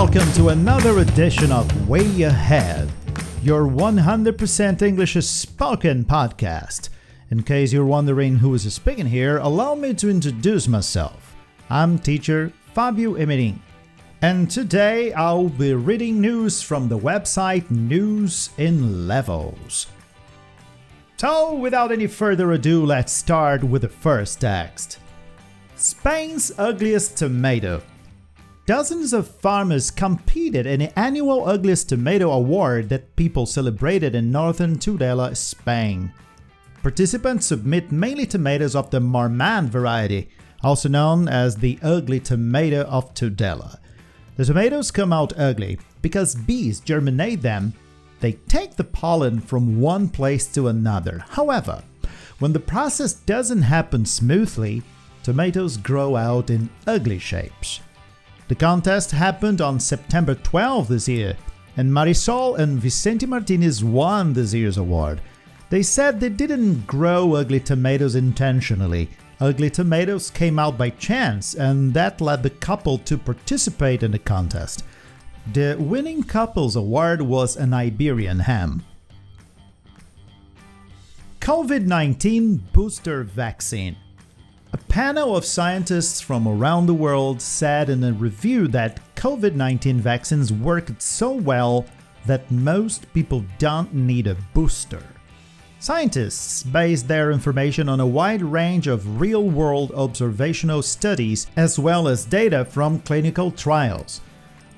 welcome to another edition of Way Ahead, your 100% English spoken podcast. In case you're wondering who is speaking here, allow me to introduce myself. I'm teacher Fabio Emerin, and today I'll be reading news from the website News in Levels. So, without any further ado, let's start with the first text. Spain's ugliest tomato. Dozens of farmers competed in the annual Ugliest Tomato Award that people celebrated in northern Tudela, Spain. Participants submit mainly tomatoes of the Marmande variety, also known as the ugly tomato of Tudela. The tomatoes come out ugly because bees germinate them. They take the pollen from one place to another. However, when the process doesn't happen smoothly, tomatoes grow out in ugly shapes. The contest happened on September 12 this year, and Marisol and Vicente Martinez won this year's award. They said they didn't grow ugly tomatoes intentionally. Ugly tomatoes came out by chance, and that led the couple to participate in the contest. The winning couple's award was an Iberian ham. COVID 19 booster vaccine. A panel of scientists from around the world said in a review that COVID 19 vaccines worked so well that most people don't need a booster. Scientists based their information on a wide range of real world observational studies as well as data from clinical trials.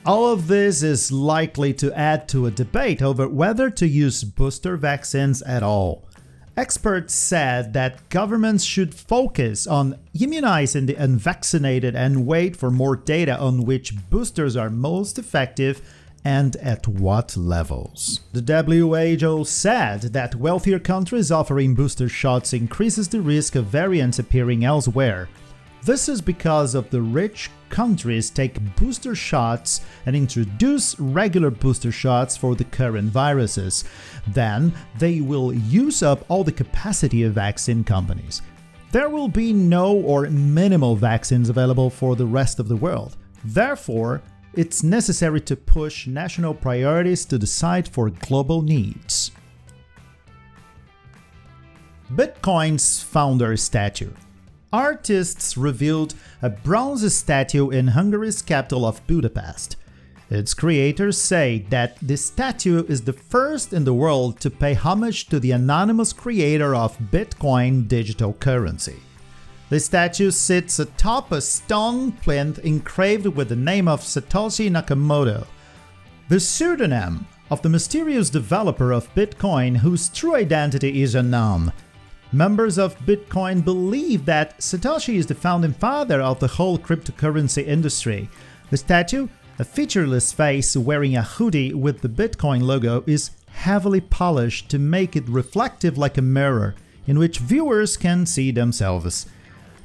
All of this is likely to add to a debate over whether to use booster vaccines at all. Experts said that governments should focus on immunizing the unvaccinated and wait for more data on which boosters are most effective and at what levels. The WHO said that wealthier countries offering booster shots increases the risk of variants appearing elsewhere, this is because of the rich countries take booster shots and introduce regular booster shots for the current viruses. Then they will use up all the capacity of vaccine companies. There will be no or minimal vaccines available for the rest of the world. Therefore, it's necessary to push national priorities to decide for global needs. Bitcoin's founder statue artists revealed a bronze statue in Hungary's capital of Budapest. Its creators say that the statue is the first in the world to pay homage to the anonymous creator of Bitcoin digital currency. The statue sits atop a stone plinth engraved with the name of Satoshi Nakamoto, the pseudonym of the mysterious developer of Bitcoin whose true identity is unknown. Members of Bitcoin believe that Satoshi is the founding father of the whole cryptocurrency industry. The statue, a featureless face wearing a hoodie with the Bitcoin logo, is heavily polished to make it reflective like a mirror, in which viewers can see themselves.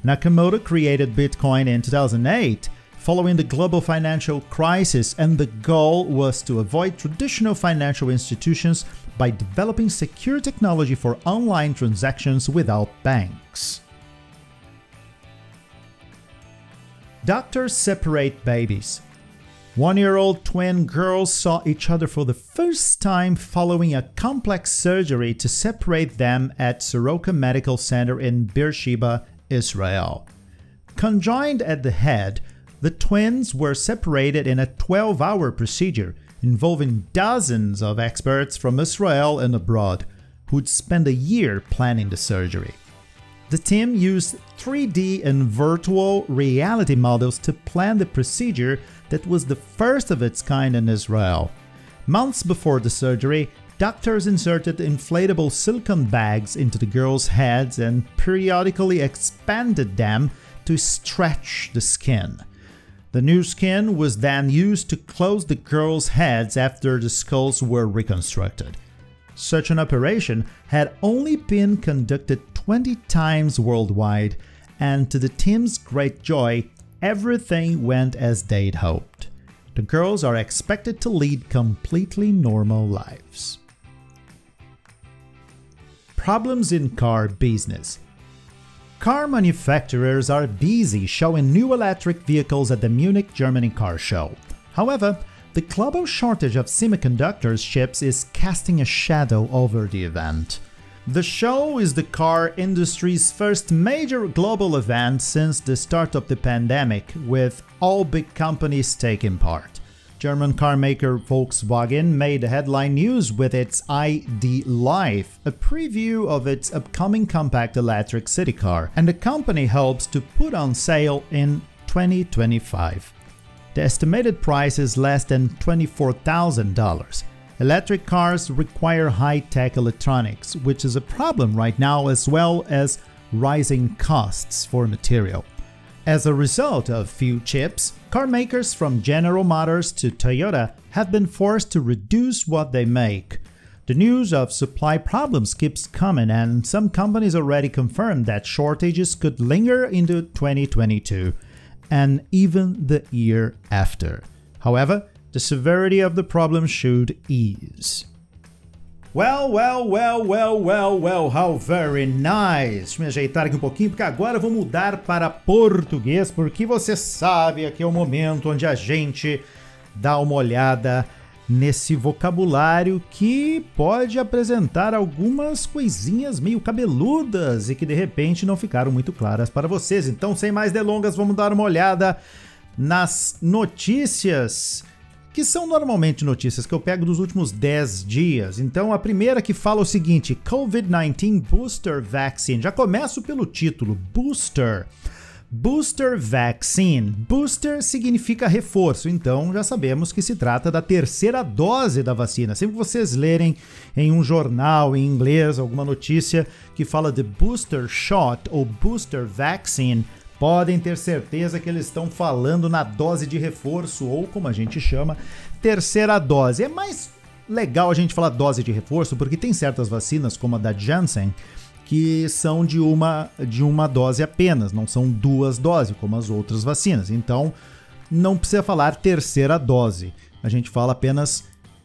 Nakamoto created Bitcoin in 2008 following the global financial crisis, and the goal was to avoid traditional financial institutions by developing secure technology for online transactions without banks. Doctors separate babies. One year old twin girls saw each other for the first time following a complex surgery to separate them at Soroka Medical Center in Beersheba, Israel. Conjoined at the head, the twins were separated in a 12 hour procedure involving dozens of experts from Israel and abroad who'd spend a year planning the surgery. The team used 3D and virtual reality models to plan the procedure that was the first of its kind in Israel. Months before the surgery, doctors inserted inflatable silicone bags into the girls' heads and periodically expanded them to stretch the skin. The new skin was then used to close the girls' heads after the skulls were reconstructed. Such an operation had only been conducted 20 times worldwide, and to the team's great joy, everything went as they'd hoped. The girls are expected to lead completely normal lives. Problems in car business. Car manufacturers are busy showing new electric vehicles at the Munich Germany Car Show. However, the global shortage of semiconductors chips is casting a shadow over the event. The show is the car industry's first major global event since the start of the pandemic, with all big companies taking part. German car maker Volkswagen made headline news with its ID Life, a preview of its upcoming compact electric city car, and the company hopes to put on sale in 2025. The estimated price is less than $24,000. Electric cars require high tech electronics, which is a problem right now, as well as rising costs for material. As a result of few chips, car makers from General Motors to Toyota have been forced to reduce what they make. The news of supply problems keeps coming, and some companies already confirmed that shortages could linger into 2022 and even the year after. However, the severity of the problem should ease. Well, well, well, well, well, well, how very nice. Deixa eu me ajeitar aqui um pouquinho, porque agora eu vou mudar para português, porque você sabe, aqui é o momento onde a gente dá uma olhada nesse vocabulário que pode apresentar algumas coisinhas meio cabeludas e que de repente não ficaram muito claras para vocês. Então, sem mais delongas, vamos dar uma olhada nas notícias que são normalmente notícias que eu pego dos últimos 10 dias. Então, a primeira que fala o seguinte: COVID-19 Booster Vaccine. Já começo pelo título: Booster. Booster Vaccine. Booster significa reforço, então já sabemos que se trata da terceira dose da vacina. Sempre que vocês lerem em um jornal em inglês alguma notícia que fala de booster shot ou booster vaccine, podem ter certeza que eles estão falando na dose de reforço, ou como a gente chama, terceira dose. É mais legal a gente falar dose de reforço, porque tem certas vacinas, como a da Janssen, que são de uma, de uma dose apenas, não são duas doses, como as outras vacinas. Então, não precisa falar terceira dose. A gente fala apenas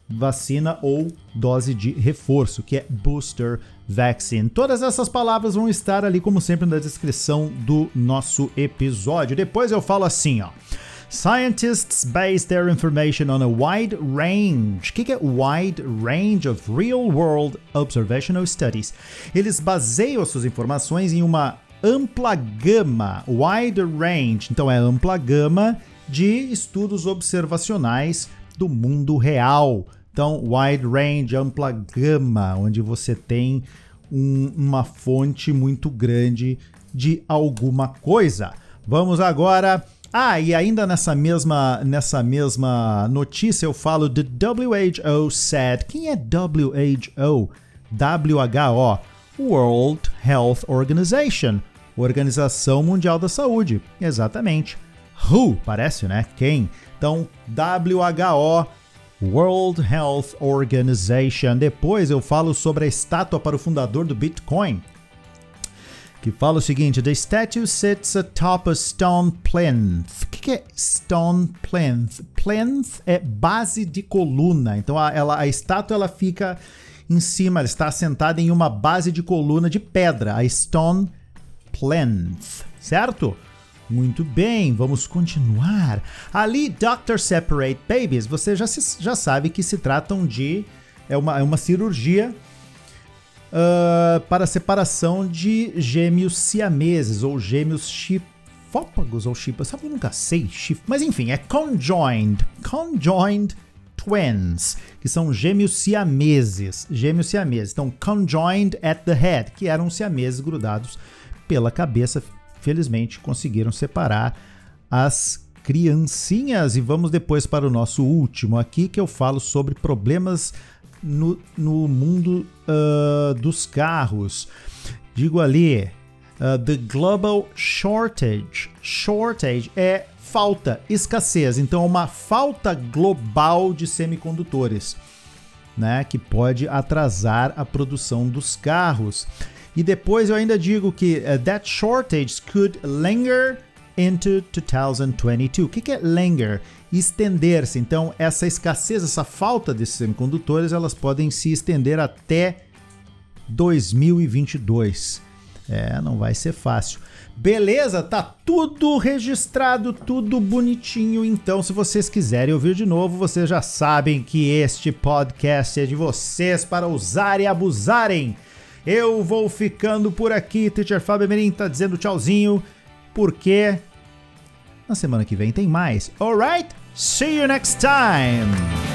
vacina ou dose de reforço, que é booster vaccine. Todas essas palavras vão estar ali, como sempre, na descrição do nosso episódio. Depois eu falo assim, ó. Scientists base their information on a wide range. O que, que é wide range of real world observational studies? Eles baseiam suas informações em uma ampla gama, wide range. Então é ampla gama de estudos observacionais do mundo real. Então, wide range, ampla gama, onde você tem um, uma fonte muito grande de alguma coisa. Vamos agora. Ah, e ainda nessa mesma, nessa mesma notícia eu falo The WHO said. Quem é WHO? WHO, World Health Organization, Organização Mundial da Saúde. Exatamente. Who, parece, né? Quem? Então, WHO World Health Organization. Depois eu falo sobre a estátua para o fundador do Bitcoin, que fala o seguinte: The statue sits atop a stone plinth. O que, é stone plinth? Plinth é base de coluna. Então a, ela, a estátua ela fica em cima, ela está assentada em uma base de coluna de pedra, a stone plinth, certo? Muito bem, vamos continuar. Ali, Doctor Separate Babies, você já, se, já sabe que se tratam de. É uma, é uma cirurgia uh, para separação de gêmeos siameses ou gêmeos chifópagos ou chipas. Sabe, eu nunca sei. Chif, mas enfim, é conjoined. Conjoined twins, que são gêmeos siameses. Gêmeos siameses. Então, conjoined at the head, que eram siameses grudados pela cabeça felizmente conseguiram separar as criancinhas. E vamos depois para o nosso último aqui, que eu falo sobre problemas no, no mundo uh, dos carros. Digo ali, uh, the global shortage. Shortage é falta, escassez. Então, uma falta global de semicondutores, né, que pode atrasar a produção dos carros. E depois eu ainda digo que uh, that shortage could linger into 2022. O que, que é linger? Estender-se. Então, essa escassez, essa falta de semicondutores, elas podem se estender até 2022. É, não vai ser fácil. Beleza, tá tudo registrado, tudo bonitinho. Então, se vocês quiserem ouvir de novo, vocês já sabem que este podcast é de vocês para usar e abusarem. Eu vou ficando por aqui. Teacher Fábio Merim tá dizendo tchauzinho, porque na semana que vem tem mais. Alright? See you next time!